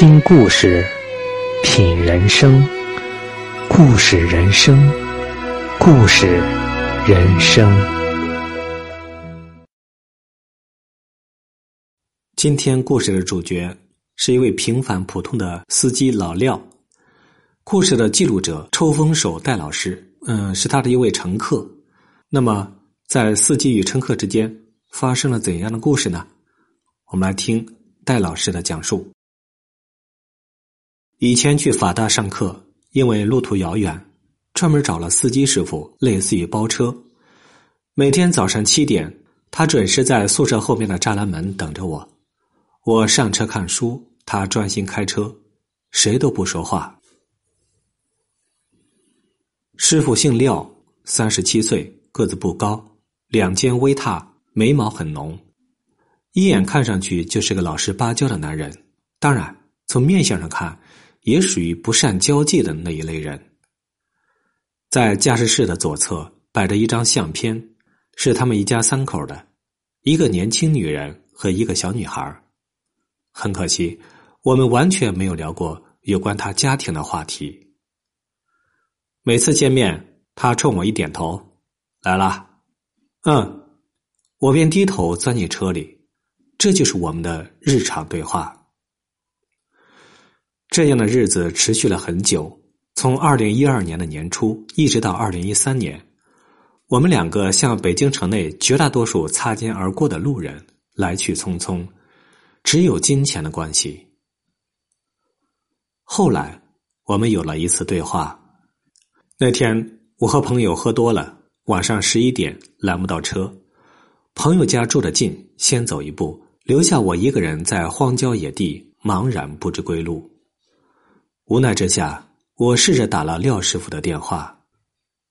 听故事，品人生，故事人生，故事人生。今天故事的主角是一位平凡普通的司机老廖，故事的记录者抽风手戴老师，嗯，是他的一位乘客。那么，在司机与乘客之间发生了怎样的故事呢？我们来听戴老师的讲述。以前去法大上课，因为路途遥远，专门找了司机师傅，类似于包车。每天早上七点，他准时在宿舍后面的栅栏门等着我。我上车看书，他专心开车，谁都不说话。师傅姓廖，三十七岁，个子不高，两肩微塌，眉毛很浓，一眼看上去就是个老实巴交的男人。当然，从面相上看。也属于不善交际的那一类人。在驾驶室的左侧摆着一张相片，是他们一家三口的，一个年轻女人和一个小女孩。很可惜，我们完全没有聊过有关他家庭的话题。每次见面，他冲我一点头，来了。嗯，我便低头钻进车里，这就是我们的日常对话。这样的日子持续了很久，从二零一二年的年初一直到二零一三年，我们两个像北京城内绝大多数擦肩而过的路人，来去匆匆，只有金钱的关系。后来，我们有了一次对话。那天，我和朋友喝多了，晚上十一点拦不到车，朋友家住得近，先走一步，留下我一个人在荒郊野地茫然不知归路。无奈之下，我试着打了廖师傅的电话，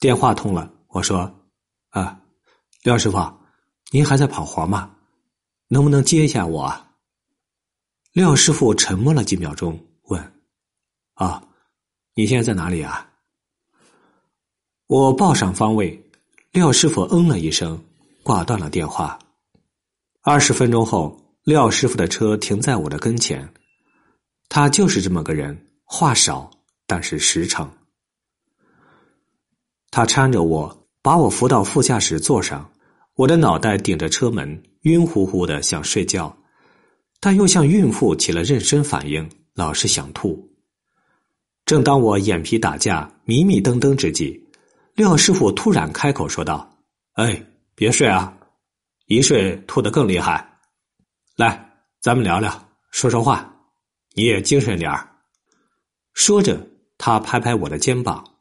电话通了。我说：“啊，廖师傅，您还在跑活吗？能不能接一下我？”廖师傅沉默了几秒钟，问：“啊，你现在在哪里啊？”我报上方位，廖师傅嗯了一声，挂断了电话。二十分钟后，廖师傅的车停在我的跟前，他就是这么个人。话少，但是实诚。他搀着我，把我扶到副驾驶座上。我的脑袋顶着车门，晕乎乎的，想睡觉，但又像孕妇起了妊娠反应，老是想吐。正当我眼皮打架、迷迷瞪瞪之际，廖师傅突然开口说道：“哎，别睡啊，一睡吐得更厉害。来，咱们聊聊，说说话，你也精神点儿。”说着，他拍拍我的肩膀。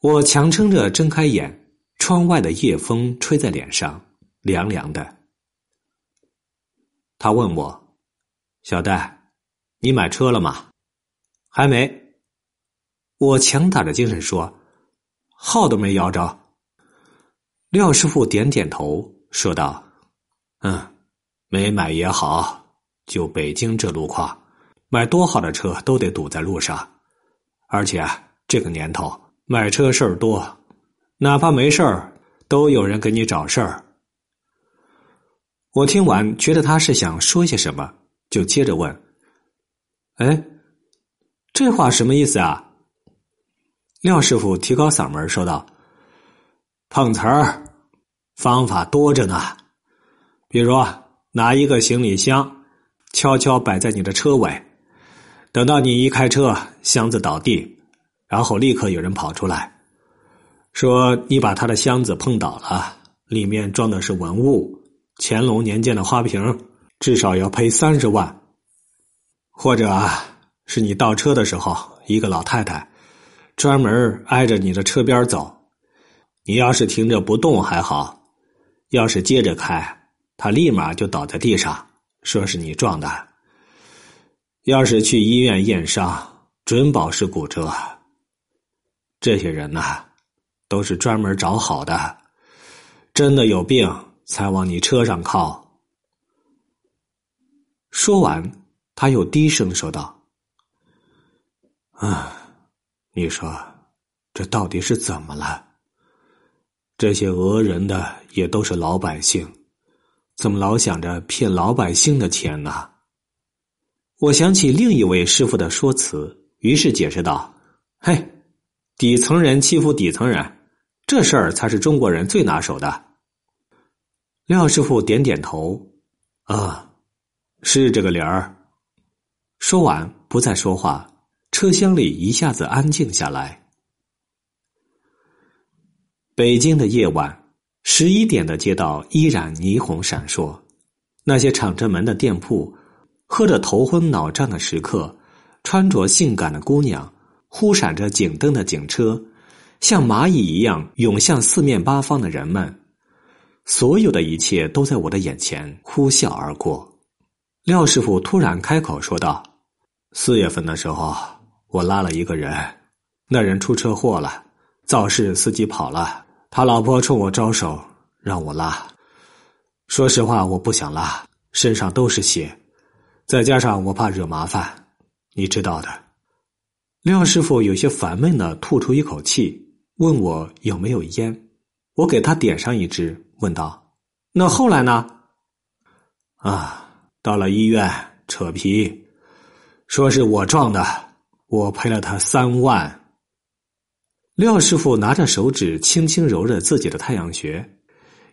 我强撑着睁开眼，窗外的夜风吹在脸上，凉凉的。他问我：“小戴，你买车了吗？”“还没。”我强打着精神说：“号都没摇着。”廖师傅点点头，说道：“嗯，没买也好，就北京这路况。”买多好的车都得堵在路上，而且这个年头买车事儿多，哪怕没事儿都有人给你找事儿。我听完觉得他是想说些什么，就接着问：“哎，这话什么意思啊？”廖师傅提高嗓门说道：“碰瓷儿方法多着呢，比如拿一个行李箱悄悄摆在你的车尾。”等到你一开车，箱子倒地，然后立刻有人跑出来，说你把他的箱子碰倒了，里面装的是文物，乾隆年间的花瓶，至少要赔三十万。或者，是你倒车的时候，一个老太太专门挨着你的车边走，你要是停着不动还好，要是接着开，他立马就倒在地上，说是你撞的。要是去医院验伤，准保是骨折。这些人呐，都是专门找好的，真的有病才往你车上靠。说完，他又低声说道：“啊，你说这到底是怎么了？这些讹人的也都是老百姓，怎么老想着骗老百姓的钱呢？”我想起另一位师傅的说辞，于是解释道：“嘿，底层人欺负底层人，这事儿才是中国人最拿手的。”廖师傅点点头：“啊，是这个理儿。”说完，不再说话，车厢里一下子安静下来。北京的夜晚，十一点的街道依然霓虹闪烁，那些敞着门的店铺，喝着头昏脑胀的食客，穿着性感的姑娘，忽闪着警灯的警车，像蚂蚁一样涌向四面八方的人们，所有的一切都在我的眼前呼啸而过。廖师傅突然开口说道。四月份的时候，我拉了一个人，那人出车祸了，肇事司机跑了，他老婆冲我招手让我拉。说实话，我不想拉，身上都是血，再加上我怕惹麻烦，你知道的。廖师傅有些烦闷的吐出一口气，问我有没有烟，我给他点上一支，问道：“那后来呢？”啊，到了医院扯皮。说是我撞的，我赔了他三万。廖师傅拿着手指轻轻揉着自己的太阳穴，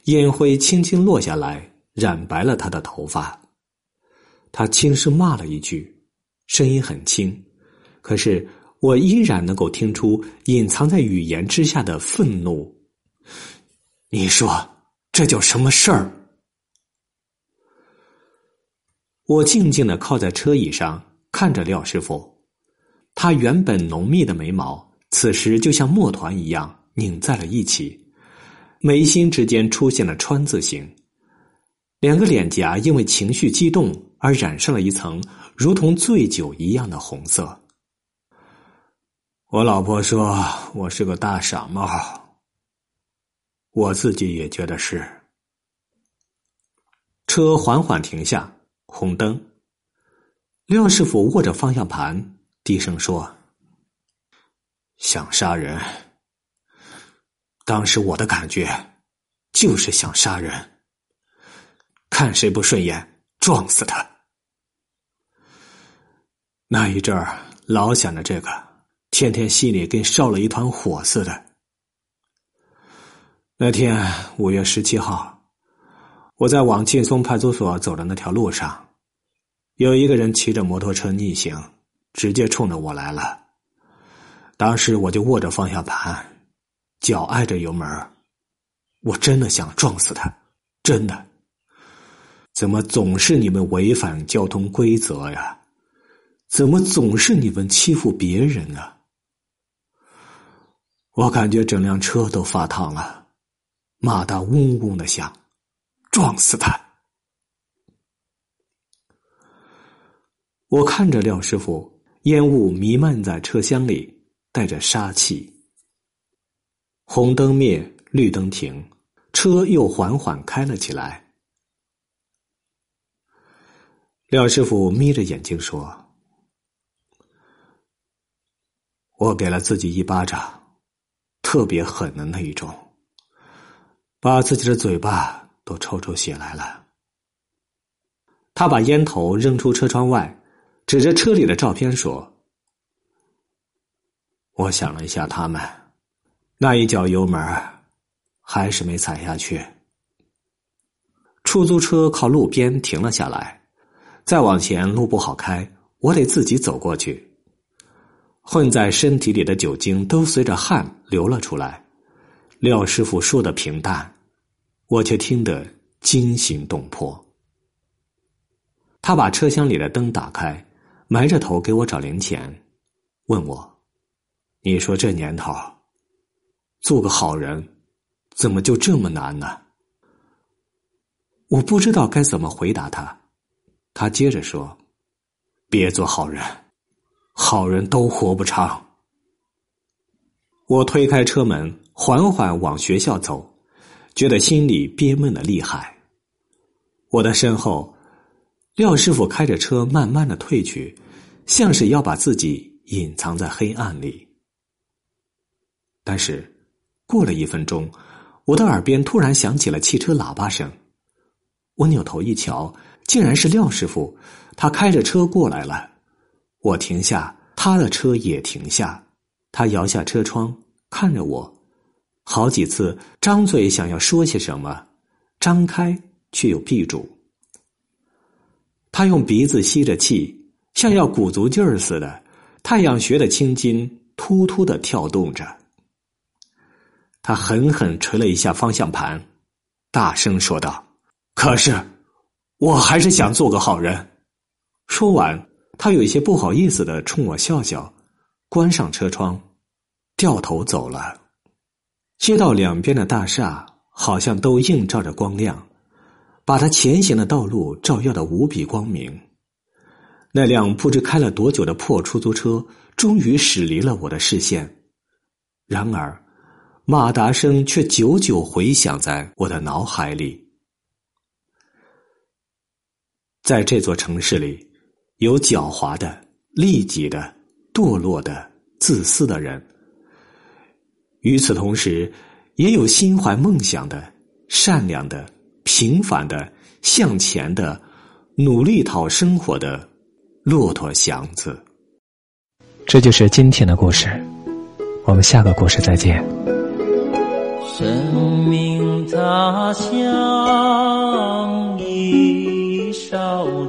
烟灰轻轻落下来，染白了他的头发。他轻声骂了一句，声音很轻，可是我依然能够听出隐藏在语言之下的愤怒。你说这叫什么事儿？我静静的靠在车椅上。看着廖师傅，他原本浓密的眉毛，此时就像墨团一样拧在了一起，眉心之间出现了川字形，两个脸颊因为情绪激动而染上了一层如同醉酒一样的红色。我老婆说我是个大傻帽，我自己也觉得是。车缓缓停下，红灯。廖师傅握着方向盘，低声说：“想杀人。当时我的感觉就是想杀人，看谁不顺眼撞死他。那一阵儿老想着这个，天天心里跟烧了一团火似的。那天五月十七号，我在往劲松派出所走的那条路上。”有一个人骑着摩托车逆行，直接冲着我来了。当时我就握着方向盘，脚挨着油门我真的想撞死他，真的。怎么总是你们违反交通规则呀？怎么总是你们欺负别人啊？我感觉整辆车都发烫了，马达嗡嗡的响，撞死他。我看着廖师傅，烟雾弥漫在车厢里，带着杀气。红灯灭，绿灯停，车又缓缓开了起来。廖师傅眯着眼睛说：“我给了自己一巴掌，特别狠的那一种，把自己的嘴巴都抽出血来了。”他把烟头扔出车窗外。指着车里的照片说：“我想了一下，他们那一脚油门还是没踩下去。”出租车靠路边停了下来，再往前路不好开，我得自己走过去。混在身体里的酒精都随着汗流了出来。廖师傅说的平淡，我却听得惊心动魄。他把车厢里的灯打开。埋着头给我找零钱，问我：“你说这年头，做个好人，怎么就这么难呢？”我不知道该怎么回答他。他接着说：“别做好人，好人都活不长。”我推开车门，缓缓往学校走，觉得心里憋闷的厉害。我的身后。廖师傅开着车慢慢的退去，像是要把自己隐藏在黑暗里。但是，过了一分钟，我的耳边突然响起了汽车喇叭声。我扭头一瞧，竟然是廖师傅，他开着车过来了。我停下，他的车也停下，他摇下车窗看着我，好几次张嘴想要说些什么，张开却又闭住。他用鼻子吸着气，像要鼓足劲儿似的。太阳穴的青筋突突的跳动着。他狠狠捶了一下方向盘，大声说道：“可是，我还是想做个好人。”说完，他有些不好意思的冲我笑笑，关上车窗，掉头走了。街道两边的大厦好像都映照着光亮。把他前行的道路照耀的无比光明。那辆不知开了多久的破出租车终于驶离了我的视线，然而，马达声却久久回响在我的脑海里。在这座城市里，有狡猾的、利己的、堕落的、自私的人；与此同时，也有心怀梦想的、善良的。平凡的、向前的、努力讨生活的骆驼祥子。这就是今天的故事，我们下个故事再见。生命它像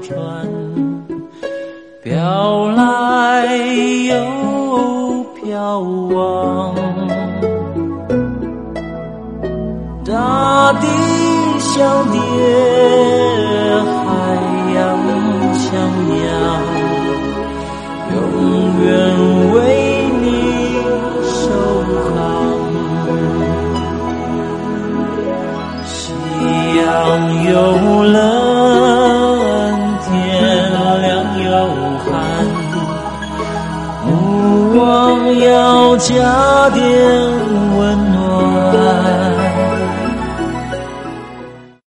船，飘来又飘往，大地。像爹，海洋像娘，永远为